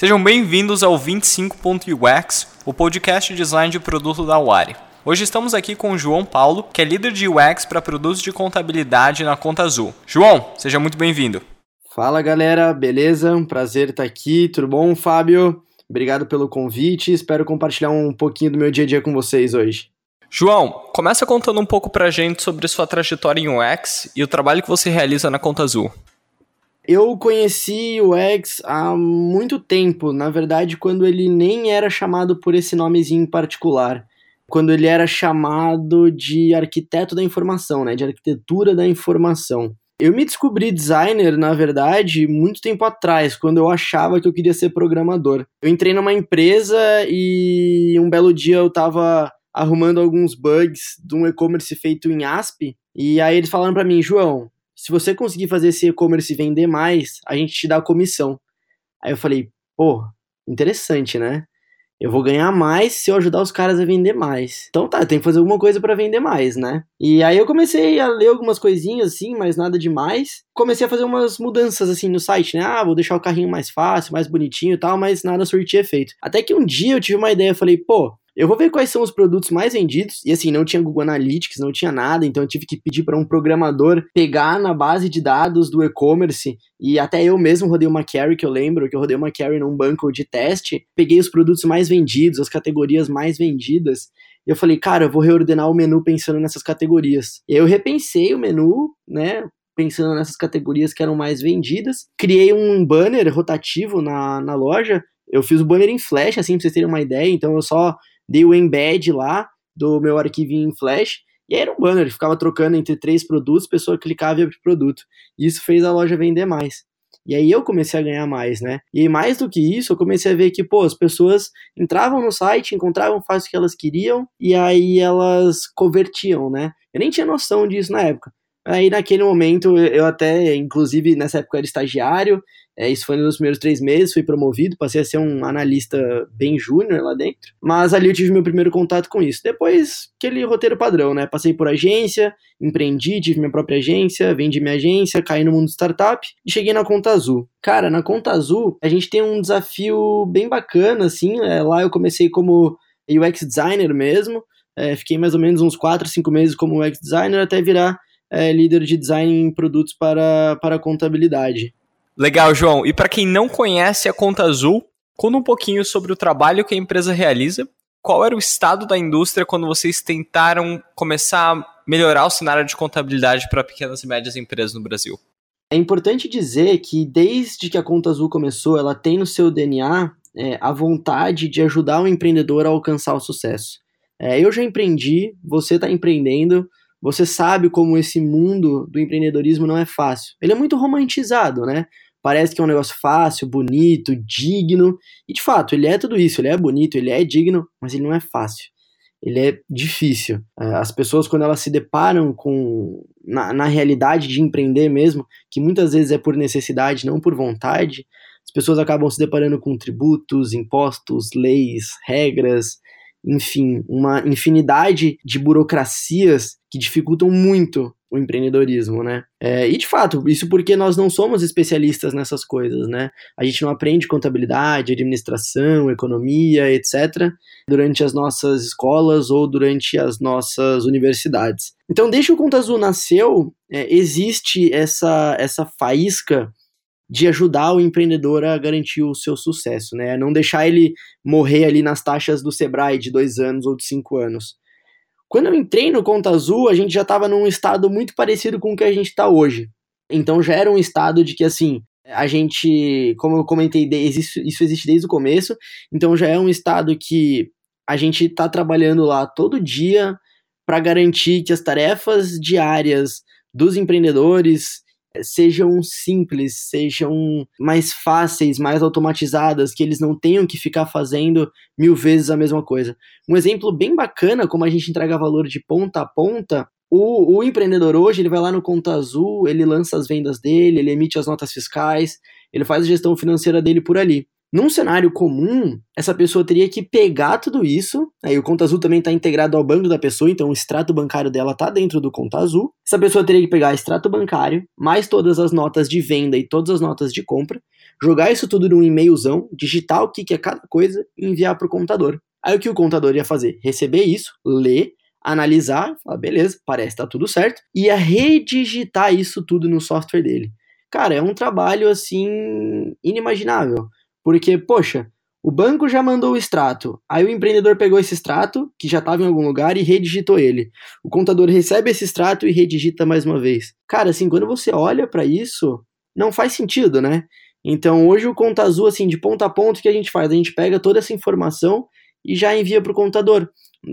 Sejam bem-vindos ao 25.ux, o podcast de design de produto da Wari. Hoje estamos aqui com o João Paulo, que é líder de UX para produtos de contabilidade na Conta Azul. João, seja muito bem-vindo. Fala galera, beleza? Um prazer estar aqui, tudo bom, Fábio? Obrigado pelo convite, espero compartilhar um pouquinho do meu dia a dia com vocês hoje. João, começa contando um pouco pra gente sobre sua trajetória em UX e o trabalho que você realiza na Conta Azul. Eu conheci o X há muito tempo, na verdade, quando ele nem era chamado por esse nomezinho em particular. Quando ele era chamado de arquiteto da informação, né? De arquitetura da informação. Eu me descobri designer, na verdade, muito tempo atrás, quando eu achava que eu queria ser programador. Eu entrei numa empresa e um belo dia eu tava arrumando alguns bugs de um e-commerce feito em ASP, e aí eles falaram para mim, João, se você conseguir fazer esse e-commerce vender mais, a gente te dá a comissão. Aí eu falei, pô, interessante, né? Eu vou ganhar mais se eu ajudar os caras a vender mais. Então tá, tem que fazer alguma coisa para vender mais, né? E aí eu comecei a ler algumas coisinhas assim, mas nada demais. Comecei a fazer umas mudanças assim no site, né? Ah, vou deixar o carrinho mais fácil, mais bonitinho e tal, mas nada surtia efeito. Até que um dia eu tive uma ideia, eu falei, pô, eu vou ver quais são os produtos mais vendidos. E assim, não tinha Google Analytics, não tinha nada, então eu tive que pedir para um programador pegar na base de dados do e-commerce. E até eu mesmo rodei uma carry, que eu lembro que eu rodei uma carry num banco de teste. Peguei os produtos mais vendidos, as categorias mais vendidas. Eu falei, cara, eu vou reordenar o menu pensando nessas categorias. Eu repensei o menu, né? Pensando nessas categorias que eram mais vendidas. Criei um banner rotativo na, na loja. Eu fiz o banner em flash, assim, pra vocês terem uma ideia. Então eu só dei o embed lá do meu arquivinho em Flash, e era um banner, ficava trocando entre três produtos, pessoa clicava e abria o produto. Isso fez a loja vender mais. E aí eu comecei a ganhar mais, né? E aí, mais do que isso, eu comecei a ver que, pô, as pessoas entravam no site, encontravam fácil o que elas queriam, e aí elas convertiam, né? Eu nem tinha noção disso na época. Aí naquele momento eu até, inclusive nessa época eu era estagiário, é, isso foi nos primeiros três meses, fui promovido, passei a ser um analista bem júnior lá dentro. Mas ali eu tive meu primeiro contato com isso. Depois, aquele roteiro padrão, né? Passei por agência, empreendi, tive minha própria agência, vendi minha agência, caí no mundo startup e cheguei na Conta Azul. Cara, na Conta Azul, a gente tem um desafio bem bacana, assim. É, lá eu comecei como UX designer mesmo. É, fiquei mais ou menos uns 4, 5 meses como UX designer até virar é, líder de design em produtos para, para contabilidade. Legal, João. E para quem não conhece a Conta Azul, conta um pouquinho sobre o trabalho que a empresa realiza. Qual era o estado da indústria quando vocês tentaram começar a melhorar o cenário de contabilidade para pequenas e médias empresas no Brasil? É importante dizer que desde que a Conta Azul começou, ela tem no seu DNA é, a vontade de ajudar o empreendedor a alcançar o sucesso. É, eu já empreendi, você está empreendendo, você sabe como esse mundo do empreendedorismo não é fácil. Ele é muito romantizado, né? Parece que é um negócio fácil, bonito, digno. E de fato, ele é tudo isso. Ele é bonito, ele é digno, mas ele não é fácil. Ele é difícil. É, as pessoas, quando elas se deparam com. Na, na realidade de empreender mesmo, que muitas vezes é por necessidade, não por vontade, as pessoas acabam se deparando com tributos, impostos, leis, regras, enfim, uma infinidade de burocracias que dificultam muito o empreendedorismo, né? É, e de fato, isso porque nós não somos especialistas nessas coisas, né? A gente não aprende contabilidade, administração, economia, etc., durante as nossas escolas ou durante as nossas universidades. Então, desde que o Conta Azul nasceu, é, existe essa, essa faísca de ajudar o empreendedor a garantir o seu sucesso, né? Não deixar ele morrer ali nas taxas do Sebrae de dois anos ou de cinco anos. Quando eu entrei no Conta Azul, a gente já estava num estado muito parecido com o que a gente está hoje. Então já era um estado de que, assim, a gente, como eu comentei, isso existe desde o começo, então já é um estado que a gente está trabalhando lá todo dia para garantir que as tarefas diárias dos empreendedores sejam simples, sejam mais fáceis, mais automatizadas, que eles não tenham que ficar fazendo mil vezes a mesma coisa. Um exemplo bem bacana, como a gente entrega valor de ponta a ponta, o, o, empreendedor hoje, ele vai lá no Conta Azul, ele lança as vendas dele, ele emite as notas fiscais, ele faz a gestão financeira dele por ali. Num cenário comum, essa pessoa teria que pegar tudo isso, aí o Conta Azul também está integrado ao banco da pessoa, então o extrato bancário dela está dentro do Conta Azul. Essa pessoa teria que pegar extrato bancário, mais todas as notas de venda e todas as notas de compra, jogar isso tudo num e-mailzão, digitar o que, é cada coisa e enviar para o contador. Aí o que o contador ia fazer? Receber isso, ler, analisar, falar, beleza, parece que tá tudo certo, e ia redigitar isso tudo no software dele. Cara, é um trabalho assim inimaginável. Porque, poxa, o banco já mandou o extrato, aí o empreendedor pegou esse extrato, que já estava em algum lugar, e redigitou ele. O contador recebe esse extrato e redigita mais uma vez. Cara, assim, quando você olha para isso, não faz sentido, né? Então, hoje o Conta Azul, assim, de ponta a ponta, o que a gente faz? A gente pega toda essa informação e já envia para o contador.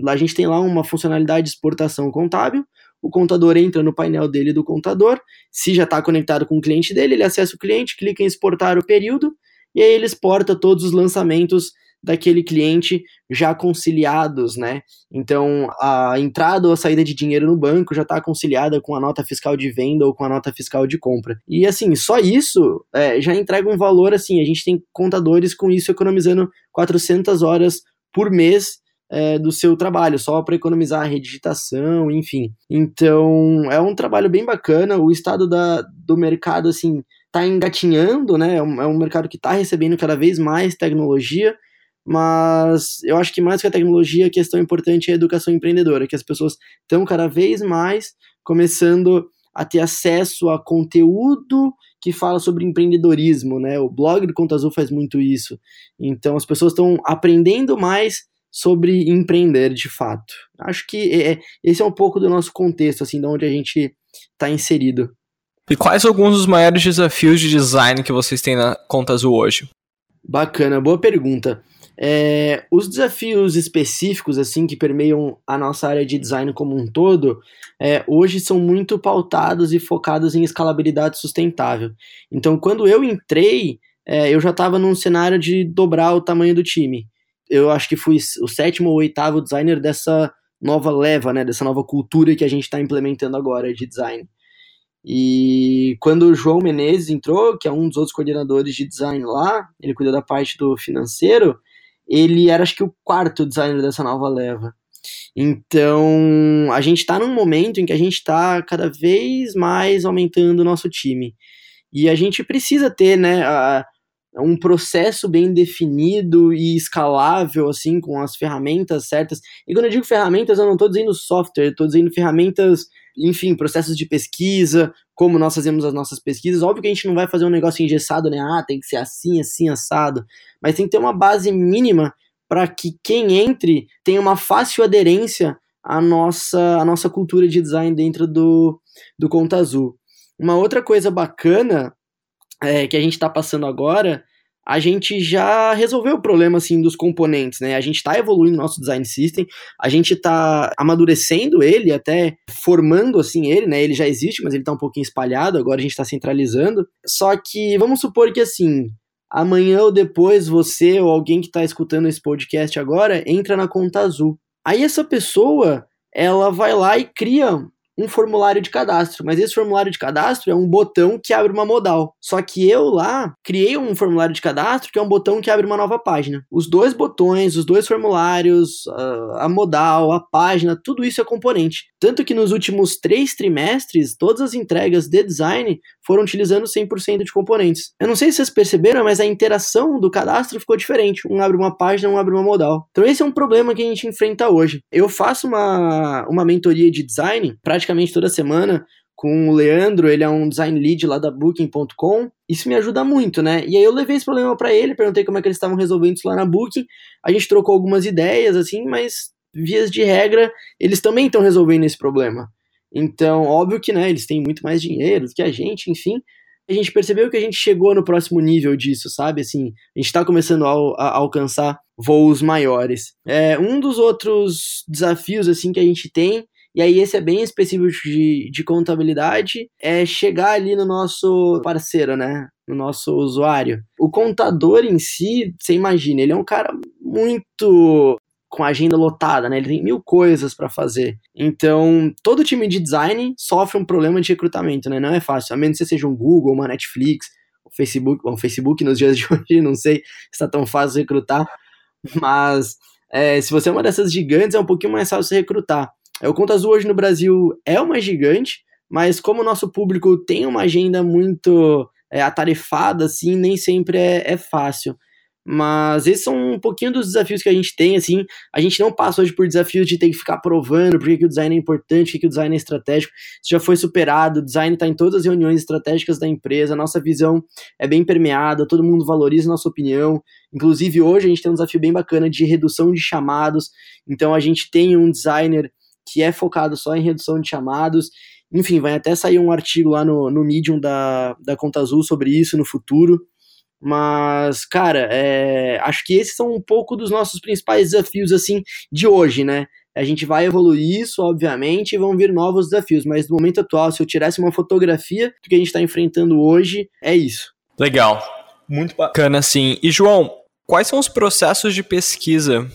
A gente tem lá uma funcionalidade de exportação contábil, o contador entra no painel dele do contador, se já está conectado com o cliente dele, ele acessa o cliente, clica em exportar o período, e aí ele exporta todos os lançamentos daquele cliente já conciliados, né? Então a entrada ou a saída de dinheiro no banco já está conciliada com a nota fiscal de venda ou com a nota fiscal de compra. E assim, só isso é, já entrega um valor assim. A gente tem contadores com isso economizando 400 horas por mês é, do seu trabalho, só para economizar a redigitação, enfim. Então é um trabalho bem bacana. O estado da, do mercado assim está engatinhando, né? É um, é um mercado que está recebendo cada vez mais tecnologia, mas eu acho que mais que a tecnologia, a questão importante é a educação empreendedora, que as pessoas estão cada vez mais começando a ter acesso a conteúdo que fala sobre empreendedorismo, né? O blog do Conta Azul faz muito isso. Então as pessoas estão aprendendo mais sobre empreender de fato. Acho que é, é, esse é um pouco do nosso contexto, assim, de onde a gente está inserido. E quais alguns dos maiores desafios de design que vocês têm na Conta Azul hoje? Bacana, boa pergunta. É, os desafios específicos assim que permeiam a nossa área de design como um todo, é, hoje são muito pautados e focados em escalabilidade sustentável. Então, quando eu entrei, é, eu já estava num cenário de dobrar o tamanho do time. Eu acho que fui o sétimo ou oitavo designer dessa nova leva, né, dessa nova cultura que a gente está implementando agora de design. E quando o João Menezes entrou, que é um dos outros coordenadores de design lá, ele cuida da parte do financeiro, ele era acho que o quarto designer dessa nova leva. Então, a gente está num momento em que a gente está cada vez mais aumentando o nosso time. E a gente precisa ter, né, a, um processo bem definido e escalável, assim, com as ferramentas certas. E quando eu digo ferramentas, eu não estou dizendo software, estou dizendo ferramentas enfim, processos de pesquisa, como nós fazemos as nossas pesquisas. Óbvio que a gente não vai fazer um negócio engessado, né? Ah, tem que ser assim, assim, assado. Mas tem que ter uma base mínima para que quem entre tenha uma fácil aderência à nossa, à nossa cultura de design dentro do, do Conta Azul. Uma outra coisa bacana é, que a gente está passando agora a gente já resolveu o problema assim dos componentes, né? A gente está evoluindo nosso design system, a gente está amadurecendo ele, até formando assim ele, né? Ele já existe, mas ele está um pouquinho espalhado, agora a gente está centralizando. Só que vamos supor que assim, amanhã ou depois você ou alguém que está escutando esse podcast agora entra na conta azul. Aí essa pessoa, ela vai lá e cria um formulário de cadastro, mas esse formulário de cadastro é um botão que abre uma modal. Só que eu lá criei um formulário de cadastro que é um botão que abre uma nova página. Os dois botões, os dois formulários, a modal, a página, tudo isso é componente. Tanto que nos últimos três trimestres, todas as entregas de design foram utilizando 100% de componentes. Eu não sei se vocês perceberam, mas a interação do cadastro ficou diferente. Um abre uma página, um abre uma modal. Então esse é um problema que a gente enfrenta hoje. Eu faço uma, uma mentoria de design praticamente praticamente toda semana com o Leandro, ele é um design lead lá da Booking.com. Isso me ajuda muito, né? E aí eu levei esse problema para ele, perguntei como é que eles estavam resolvendo isso lá na Booking. A gente trocou algumas ideias, assim, mas vias de regra, eles também estão resolvendo esse problema. Então, óbvio que, né, eles têm muito mais dinheiro do que a gente, enfim. A gente percebeu que a gente chegou no próximo nível disso, sabe? Assim, a gente está começando a, a, alcançar voos maiores. É, um dos outros desafios, assim, que a gente tem e aí esse é bem específico de, de contabilidade, é chegar ali no nosso parceiro, né? No nosso usuário. O contador em si, você imagina, ele é um cara muito com a agenda lotada, né? Ele tem mil coisas para fazer. Então, todo time de design sofre um problema de recrutamento, né? Não é fácil, a menos que você seja um Google, uma Netflix, o Facebook, bom, o Facebook nos dias de hoje, não sei se está tão fácil recrutar, mas é, se você é uma dessas gigantes, é um pouquinho mais fácil recrutar. O Conta Azul hoje no Brasil é uma gigante, mas como o nosso público tem uma agenda muito é, atarefada, assim, nem sempre é, é fácil. Mas esses são um pouquinho dos desafios que a gente tem, assim. A gente não passa hoje por desafios de ter que ficar provando por que, o design é importante, por que, o design é estratégico. Isso já foi superado, o design está em todas as reuniões estratégicas da empresa, a nossa visão é bem permeada, todo mundo valoriza a nossa opinião. Inclusive, hoje a gente tem um desafio bem bacana de redução de chamados. Então, a gente tem um designer que é focado só em redução de chamados. Enfim, vai até sair um artigo lá no, no Medium da, da Conta Azul sobre isso no futuro. Mas, cara, é, acho que esses são um pouco dos nossos principais desafios, assim, de hoje, né? A gente vai evoluir isso, obviamente, e vão vir novos desafios, mas no momento atual, se eu tirasse uma fotografia do que a gente está enfrentando hoje, é isso. Legal. Muito bacana, sim. E, João, quais são os processos de pesquisa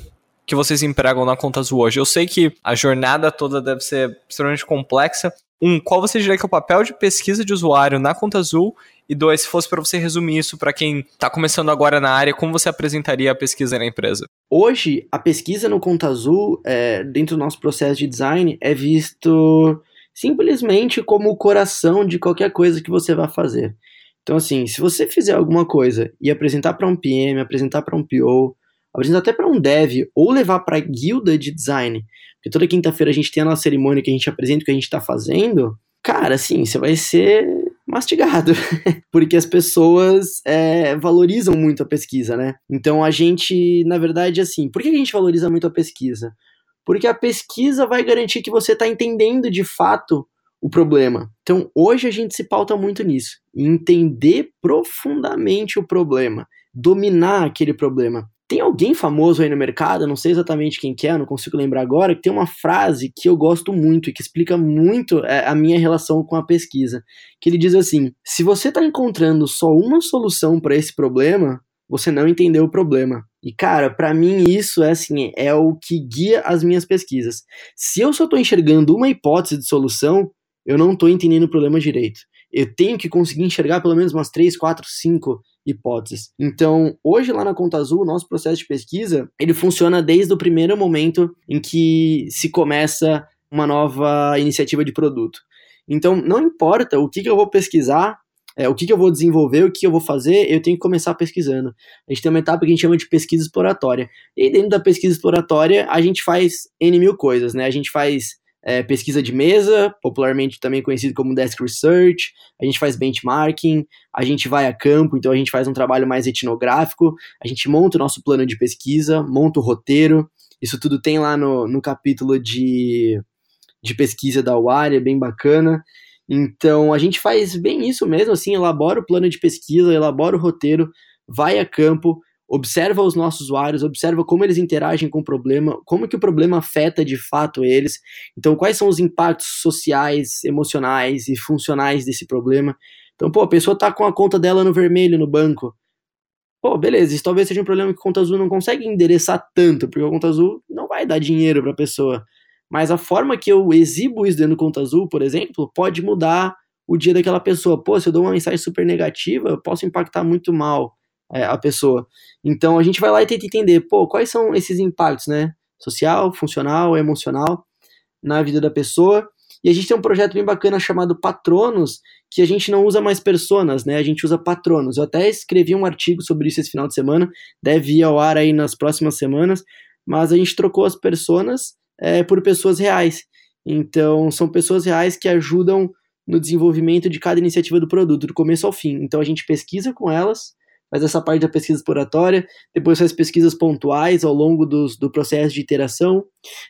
que vocês empregam na Conta Azul hoje? Eu sei que a jornada toda deve ser extremamente complexa. Um, qual você diria que é o papel de pesquisa de usuário na Conta Azul? E dois, se fosse para você resumir isso para quem está começando agora na área, como você apresentaria a pesquisa na empresa? Hoje, a pesquisa no Conta Azul, é, dentro do nosso processo de design, é visto simplesmente como o coração de qualquer coisa que você vai fazer. Então, assim, se você fizer alguma coisa e apresentar para um PM, apresentar para um PO, apresentar até para um dev, ou levar para a guilda de design, porque toda quinta-feira a gente tem a nossa cerimônia que a gente apresenta o que a gente está fazendo, cara, assim, você vai ser mastigado, porque as pessoas é, valorizam muito a pesquisa, né? Então a gente, na verdade, assim, por que a gente valoriza muito a pesquisa? Porque a pesquisa vai garantir que você está entendendo de fato o problema. Então hoje a gente se pauta muito nisso, entender profundamente o problema, dominar aquele problema. Tem alguém famoso aí no mercado, não sei exatamente quem que é, não consigo lembrar agora, que tem uma frase que eu gosto muito e que explica muito é, a minha relação com a pesquisa. Que ele diz assim: se você está encontrando só uma solução para esse problema, você não entendeu o problema. E cara, para mim isso é assim, é o que guia as minhas pesquisas. Se eu só estou enxergando uma hipótese de solução, eu não estou entendendo o problema direito. Eu tenho que conseguir enxergar pelo menos umas 3, 4, 5 hipóteses. Então, hoje lá na Conta Azul, o nosso processo de pesquisa, ele funciona desde o primeiro momento em que se começa uma nova iniciativa de produto. Então, não importa o que, que eu vou pesquisar, é, o que, que eu vou desenvolver, o que eu vou fazer, eu tenho que começar pesquisando. A gente tem uma etapa que a gente chama de pesquisa exploratória. E dentro da pesquisa exploratória, a gente faz N mil coisas, né? A gente faz é, pesquisa de mesa, popularmente também conhecido como desk research, a gente faz benchmarking, a gente vai a campo, então a gente faz um trabalho mais etnográfico, a gente monta o nosso plano de pesquisa, monta o roteiro, isso tudo tem lá no, no capítulo de, de pesquisa da UAR, é bem bacana. Então a gente faz bem isso mesmo, assim, elabora o plano de pesquisa, elabora o roteiro, vai a campo, observa os nossos usuários, observa como eles interagem com o problema, como que o problema afeta de fato eles. Então, quais são os impactos sociais, emocionais e funcionais desse problema. Então, pô, a pessoa tá com a conta dela no vermelho no banco. Pô, beleza, isso talvez seja um problema que a conta azul não consegue endereçar tanto, porque a conta azul não vai dar dinheiro para a pessoa. Mas a forma que eu exibo isso dentro do conta azul, por exemplo, pode mudar o dia daquela pessoa. Pô, se eu dou uma mensagem super negativa, eu posso impactar muito mal é, a pessoa. Então a gente vai lá e tenta entender, pô, quais são esses impactos, né? Social, funcional, emocional na vida da pessoa. E a gente tem um projeto bem bacana chamado Patronos, que a gente não usa mais personas, né? A gente usa patronos. Eu até escrevi um artigo sobre isso esse final de semana, deve ir ao ar aí nas próximas semanas, mas a gente trocou as personas é, por pessoas reais. Então, são pessoas reais que ajudam no desenvolvimento de cada iniciativa do produto, do começo ao fim. Então, a gente pesquisa com elas, faz essa parte da pesquisa exploratória, depois faz pesquisas pontuais ao longo dos, do processo de iteração,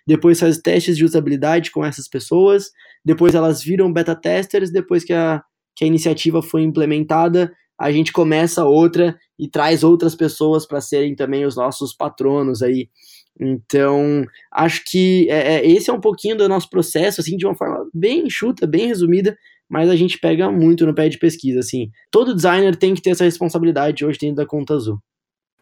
depois faz testes de usabilidade com essas pessoas, depois elas viram beta testers, depois que a, que a iniciativa foi implementada, a gente começa outra e traz outras pessoas para serem também os nossos patronos aí. Então, acho que é, é, esse é um pouquinho do nosso processo, assim, de uma forma bem enxuta, bem resumida, mas a gente pega muito no pé de pesquisa, assim. Todo designer tem que ter essa responsabilidade hoje dentro da conta azul.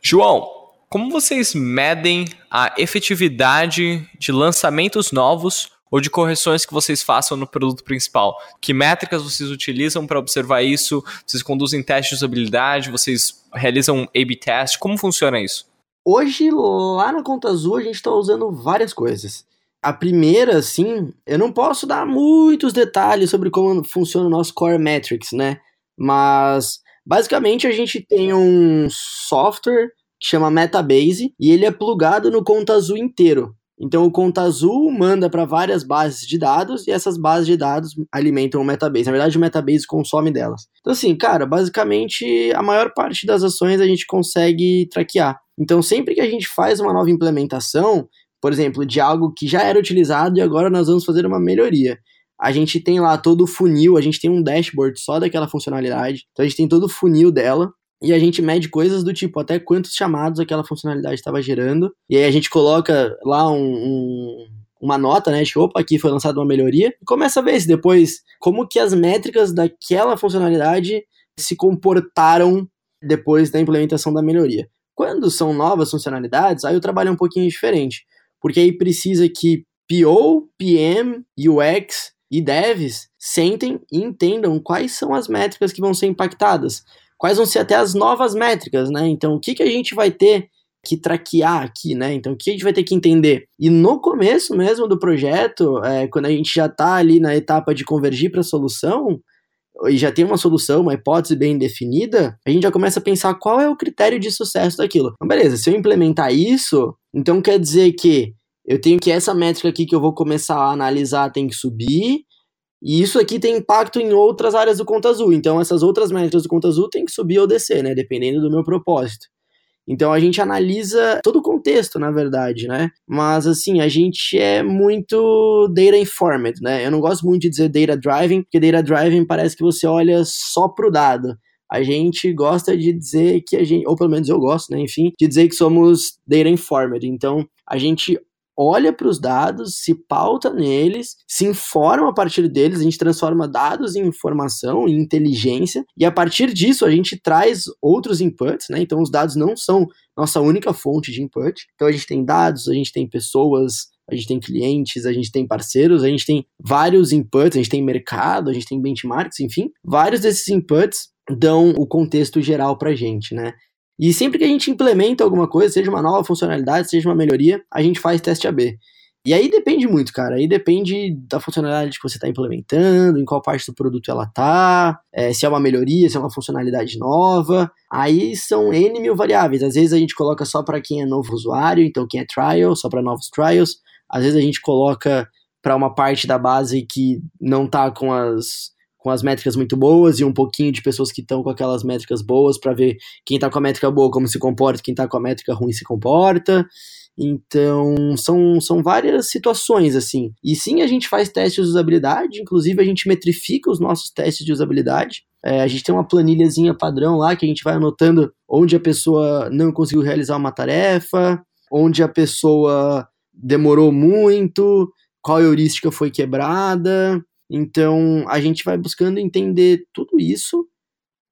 João, como vocês medem a efetividade de lançamentos novos ou de correções que vocês façam no produto principal? Que métricas vocês utilizam para observar isso? Vocês conduzem testes de usabilidade? Vocês realizam A-B test? Como funciona isso? Hoje, lá na Conta Azul, a gente está usando várias coisas. A primeira, assim, eu não posso dar muitos detalhes sobre como funciona o nosso Core Metrics, né? Mas, basicamente, a gente tem um software que chama Metabase e ele é plugado no Conta Azul inteiro. Então o Conta Azul manda para várias bases de dados e essas bases de dados alimentam o Metabase. Na verdade, o Metabase consome delas. Então, assim, cara, basicamente a maior parte das ações a gente consegue traquear. Então, sempre que a gente faz uma nova implementação, por exemplo, de algo que já era utilizado e agora nós vamos fazer uma melhoria. A gente tem lá todo o funil, a gente tem um dashboard só daquela funcionalidade. Então a gente tem todo o funil dela e a gente mede coisas do tipo até quantos chamados aquela funcionalidade estava gerando. E aí a gente coloca lá um, um, uma nota, né? De opa, aqui foi lançada uma melhoria. E começa a ver se depois como que as métricas daquela funcionalidade se comportaram depois da implementação da melhoria. Quando são novas funcionalidades, aí o trabalho é um pouquinho diferente. Porque aí precisa que PO, PM, UX e devs sentem e entendam quais são as métricas que vão ser impactadas quais vão ser até as novas métricas, né? Então, o que, que a gente vai ter que traquear aqui, né? Então, o que a gente vai ter que entender? E no começo mesmo do projeto, é, quando a gente já está ali na etapa de convergir para a solução, e já tem uma solução, uma hipótese bem definida, a gente já começa a pensar qual é o critério de sucesso daquilo. Então, beleza, se eu implementar isso, então quer dizer que eu tenho que essa métrica aqui que eu vou começar a analisar tem que subir, e isso aqui tem impacto em outras áreas do Conta Azul. Então, essas outras métricas do Conta Azul tem que subir ou descer, né? Dependendo do meu propósito. Então, a gente analisa todo o contexto, na verdade, né? Mas, assim, a gente é muito data informed, né? Eu não gosto muito de dizer data driving, porque data driving parece que você olha só pro dado. A gente gosta de dizer que a gente, ou pelo menos eu gosto, né? Enfim, de dizer que somos data informed. Então, a gente olha para os dados, se pauta neles, se informa a partir deles, a gente transforma dados em informação, em inteligência, e a partir disso a gente traz outros inputs, né? Então os dados não são nossa única fonte de input. Então a gente tem dados, a gente tem pessoas, a gente tem clientes, a gente tem parceiros, a gente tem vários inputs, a gente tem mercado, a gente tem benchmarks, enfim, vários desses inputs dão o contexto geral para a gente, né? E sempre que a gente implementa alguma coisa, seja uma nova funcionalidade, seja uma melhoria, a gente faz teste AB. E aí depende muito, cara. Aí depende da funcionalidade que você está implementando, em qual parte do produto ela tá, é, se é uma melhoria, se é uma funcionalidade nova. Aí são N mil variáveis. Às vezes a gente coloca só para quem é novo usuário, então quem é trial, só para novos trials. Às vezes a gente coloca para uma parte da base que não tá com as com as métricas muito boas e um pouquinho de pessoas que estão com aquelas métricas boas para ver quem está com a métrica boa como se comporta, quem está com a métrica ruim se comporta. Então, são, são várias situações, assim. E sim, a gente faz testes de usabilidade, inclusive a gente metrifica os nossos testes de usabilidade. É, a gente tem uma planilhazinha padrão lá que a gente vai anotando onde a pessoa não conseguiu realizar uma tarefa, onde a pessoa demorou muito, qual heurística foi quebrada, então, a gente vai buscando entender tudo isso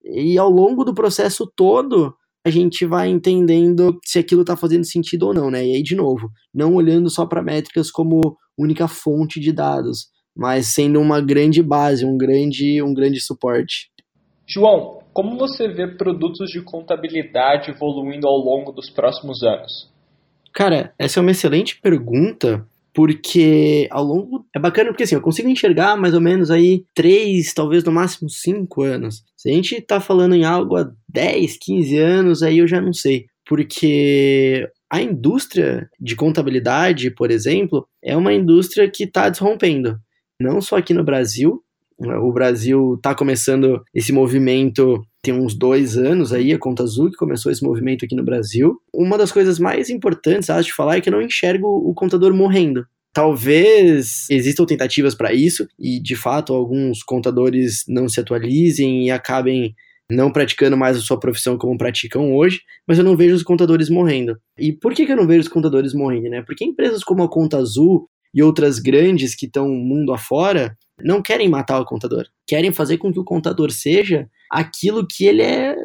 e ao longo do processo todo, a gente vai entendendo se aquilo está fazendo sentido ou não, né? E aí, de novo, não olhando só para métricas como única fonte de dados, mas sendo uma grande base, um grande, um grande suporte. João, como você vê produtos de contabilidade evoluindo ao longo dos próximos anos? Cara, essa é uma excelente pergunta, porque ao longo. É bacana porque assim, eu consigo enxergar mais ou menos aí três, talvez no máximo cinco anos. Se a gente tá falando em algo há 10, 15 anos, aí eu já não sei. Porque a indústria de contabilidade, por exemplo, é uma indústria que está desrompendo. Não só aqui no Brasil, o Brasil está começando esse movimento tem uns dois anos aí, a Conta Azul, que começou esse movimento aqui no Brasil. Uma das coisas mais importantes, acho, de falar é que eu não enxergo o contador morrendo. Talvez existam tentativas para isso e, de fato, alguns contadores não se atualizem e acabem não praticando mais a sua profissão como praticam hoje, mas eu não vejo os contadores morrendo. E por que, que eu não vejo os contadores morrendo, né? Porque empresas como a Conta Azul e outras grandes que estão mundo afora não querem matar o contador. Querem fazer com que o contador seja aquilo que ele é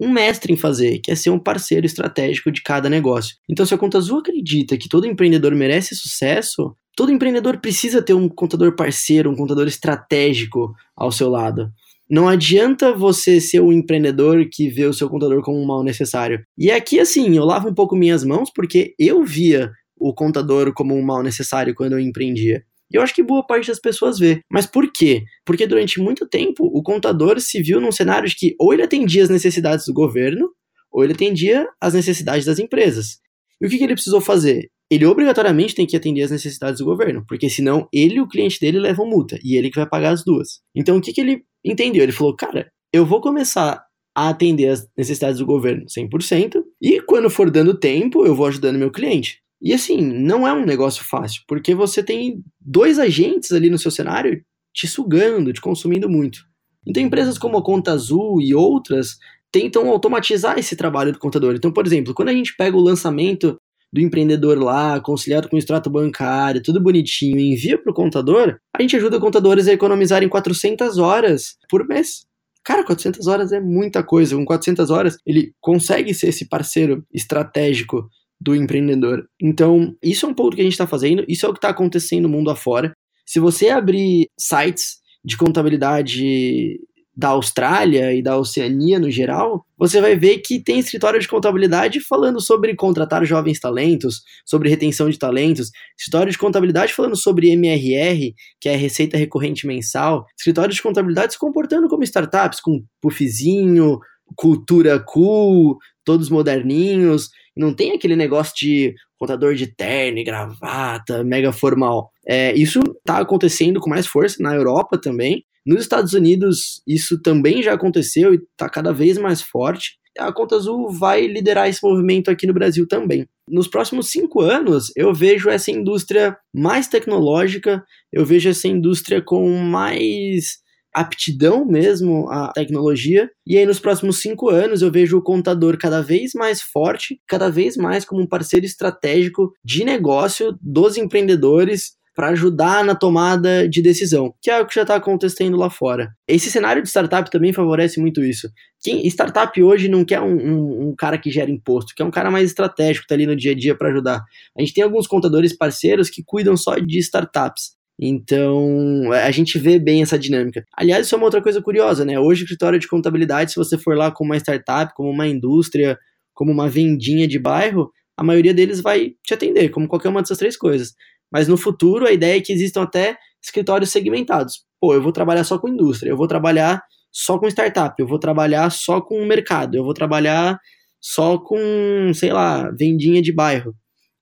um mestre em fazer, que é ser um parceiro estratégico de cada negócio. Então, se a Conta Azul acredita que todo empreendedor merece sucesso, todo empreendedor precisa ter um contador parceiro, um contador estratégico ao seu lado. Não adianta você ser um empreendedor que vê o seu contador como um mal necessário. E aqui, assim, eu lavo um pouco minhas mãos porque eu via o contador como um mal necessário quando eu empreendia. E eu acho que boa parte das pessoas vê. Mas por quê? Porque durante muito tempo o contador se viu num cenário de que ou ele atendia as necessidades do governo, ou ele atendia as necessidades das empresas. E o que, que ele precisou fazer? Ele obrigatoriamente tem que atender as necessidades do governo, porque senão ele e o cliente dele levam multa, e ele que vai pagar as duas. Então o que, que ele entendeu? Ele falou, cara, eu vou começar a atender as necessidades do governo 100%, e quando for dando tempo, eu vou ajudando meu cliente. E assim, não é um negócio fácil, porque você tem dois agentes ali no seu cenário te sugando, te consumindo muito. Então, empresas como a Conta Azul e outras tentam automatizar esse trabalho do contador. Então, por exemplo, quando a gente pega o lançamento do empreendedor lá, conciliado com o extrato bancário, tudo bonitinho, e envia para o contador, a gente ajuda contadores a economizarem 400 horas por mês. Cara, 400 horas é muita coisa. Com 400 horas, ele consegue ser esse parceiro estratégico do empreendedor. Então, isso é um pouco do que a gente está fazendo, isso é o que está acontecendo no mundo afora. Se você abrir sites de contabilidade da Austrália e da Oceania no geral, você vai ver que tem escritório de contabilidade falando sobre contratar jovens talentos, sobre retenção de talentos, escritório de contabilidade falando sobre MRR, que é receita recorrente mensal, escritório de contabilidade se comportando como startups, com puffzinho, cultura cool, todos moderninhos, não tem aquele negócio de contador de terno e gravata, mega formal. É, isso está acontecendo com mais força na Europa também. Nos Estados Unidos, isso também já aconteceu e está cada vez mais forte. A Conta Azul vai liderar esse movimento aqui no Brasil também. Nos próximos cinco anos, eu vejo essa indústria mais tecnológica, eu vejo essa indústria com mais aptidão mesmo à tecnologia. E aí, nos próximos cinco anos, eu vejo o contador cada vez mais forte, cada vez mais como um parceiro estratégico de negócio dos empreendedores para ajudar na tomada de decisão, que é o que já está acontecendo lá fora. Esse cenário de startup também favorece muito isso. Quem startup hoje não quer um, um, um cara que gera imposto, quer um cara mais estratégico, está ali no dia a dia para ajudar. A gente tem alguns contadores parceiros que cuidam só de startups. Então, a gente vê bem essa dinâmica. Aliás, isso é uma outra coisa curiosa, né? Hoje, o escritório de contabilidade, se você for lá com uma startup, como uma indústria, como uma vendinha de bairro, a maioria deles vai te atender, como qualquer uma dessas três coisas. Mas no futuro, a ideia é que existam até escritórios segmentados. Pô, eu vou trabalhar só com indústria, eu vou trabalhar só com startup, eu vou trabalhar só com mercado, eu vou trabalhar só com, sei lá, vendinha de bairro.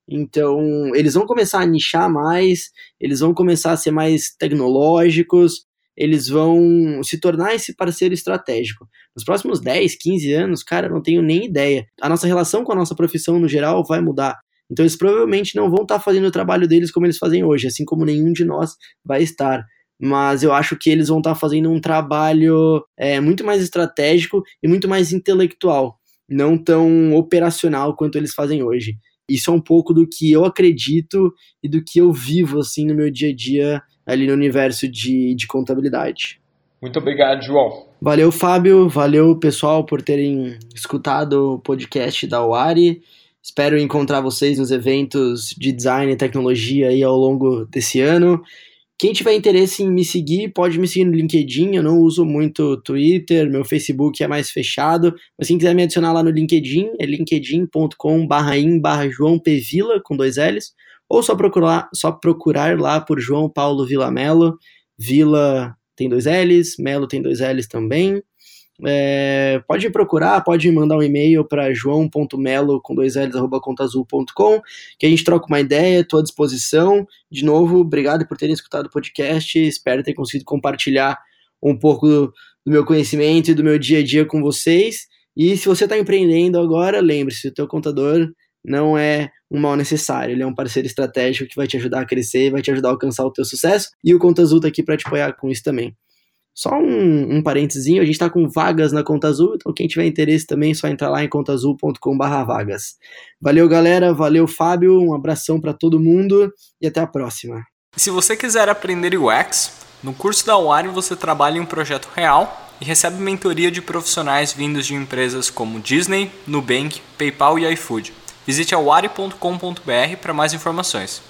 Então, eles vão começar a nichar mais, eles vão começar a ser mais tecnológicos, eles vão se tornar esse parceiro estratégico. Nos próximos 10, 15 anos, cara, não tenho nem ideia. A nossa relação com a nossa profissão no geral vai mudar. Então eles provavelmente não vão estar fazendo o trabalho deles como eles fazem hoje, assim como nenhum de nós vai estar. Mas eu acho que eles vão estar fazendo um trabalho é, muito mais estratégico e muito mais intelectual, não tão operacional quanto eles fazem hoje. Isso é um pouco do que eu acredito e do que eu vivo assim no meu dia a dia ali no universo de, de contabilidade. Muito obrigado, João. Valeu, Fábio. Valeu, pessoal, por terem escutado o podcast da Wari. Espero encontrar vocês nos eventos de design e tecnologia aí ao longo desse ano. Quem tiver interesse em me seguir, pode me seguir no LinkedIn. Eu não uso muito Twitter, meu Facebook é mais fechado. Mas quem quiser me adicionar lá no LinkedIn, é linkedin.com/in/barra João P. Vila, com dois L's. Ou só procurar, só procurar lá por João Paulo Vila Melo. Vila tem dois L's, Melo tem dois L's também. É, pode procurar, pode mandar um e-mail para joão.melo com dois L's, arroba contazul.com, que a gente troca uma ideia, estou à disposição. De novo, obrigado por terem escutado o podcast, espero ter conseguido compartilhar um pouco do, do meu conhecimento e do meu dia a dia com vocês. E se você está empreendendo agora, lembre-se, o teu contador não é um mal necessário, ele é um parceiro estratégico que vai te ajudar a crescer, vai te ajudar a alcançar o teu sucesso, e o Conta Azul está aqui para te apoiar com isso também. Só um, um parentezinho, a gente está com vagas na Conta Azul, então quem tiver interesse também é só entrar lá em contaazul.com.br vagas. Valeu, galera, valeu, Fábio, um abração para todo mundo e até a próxima. Se você quiser aprender UX, no curso da Wari você trabalha em um projeto real e recebe mentoria de profissionais vindos de empresas como Disney, Nubank, PayPal e iFood. Visite awari.com.br para mais informações.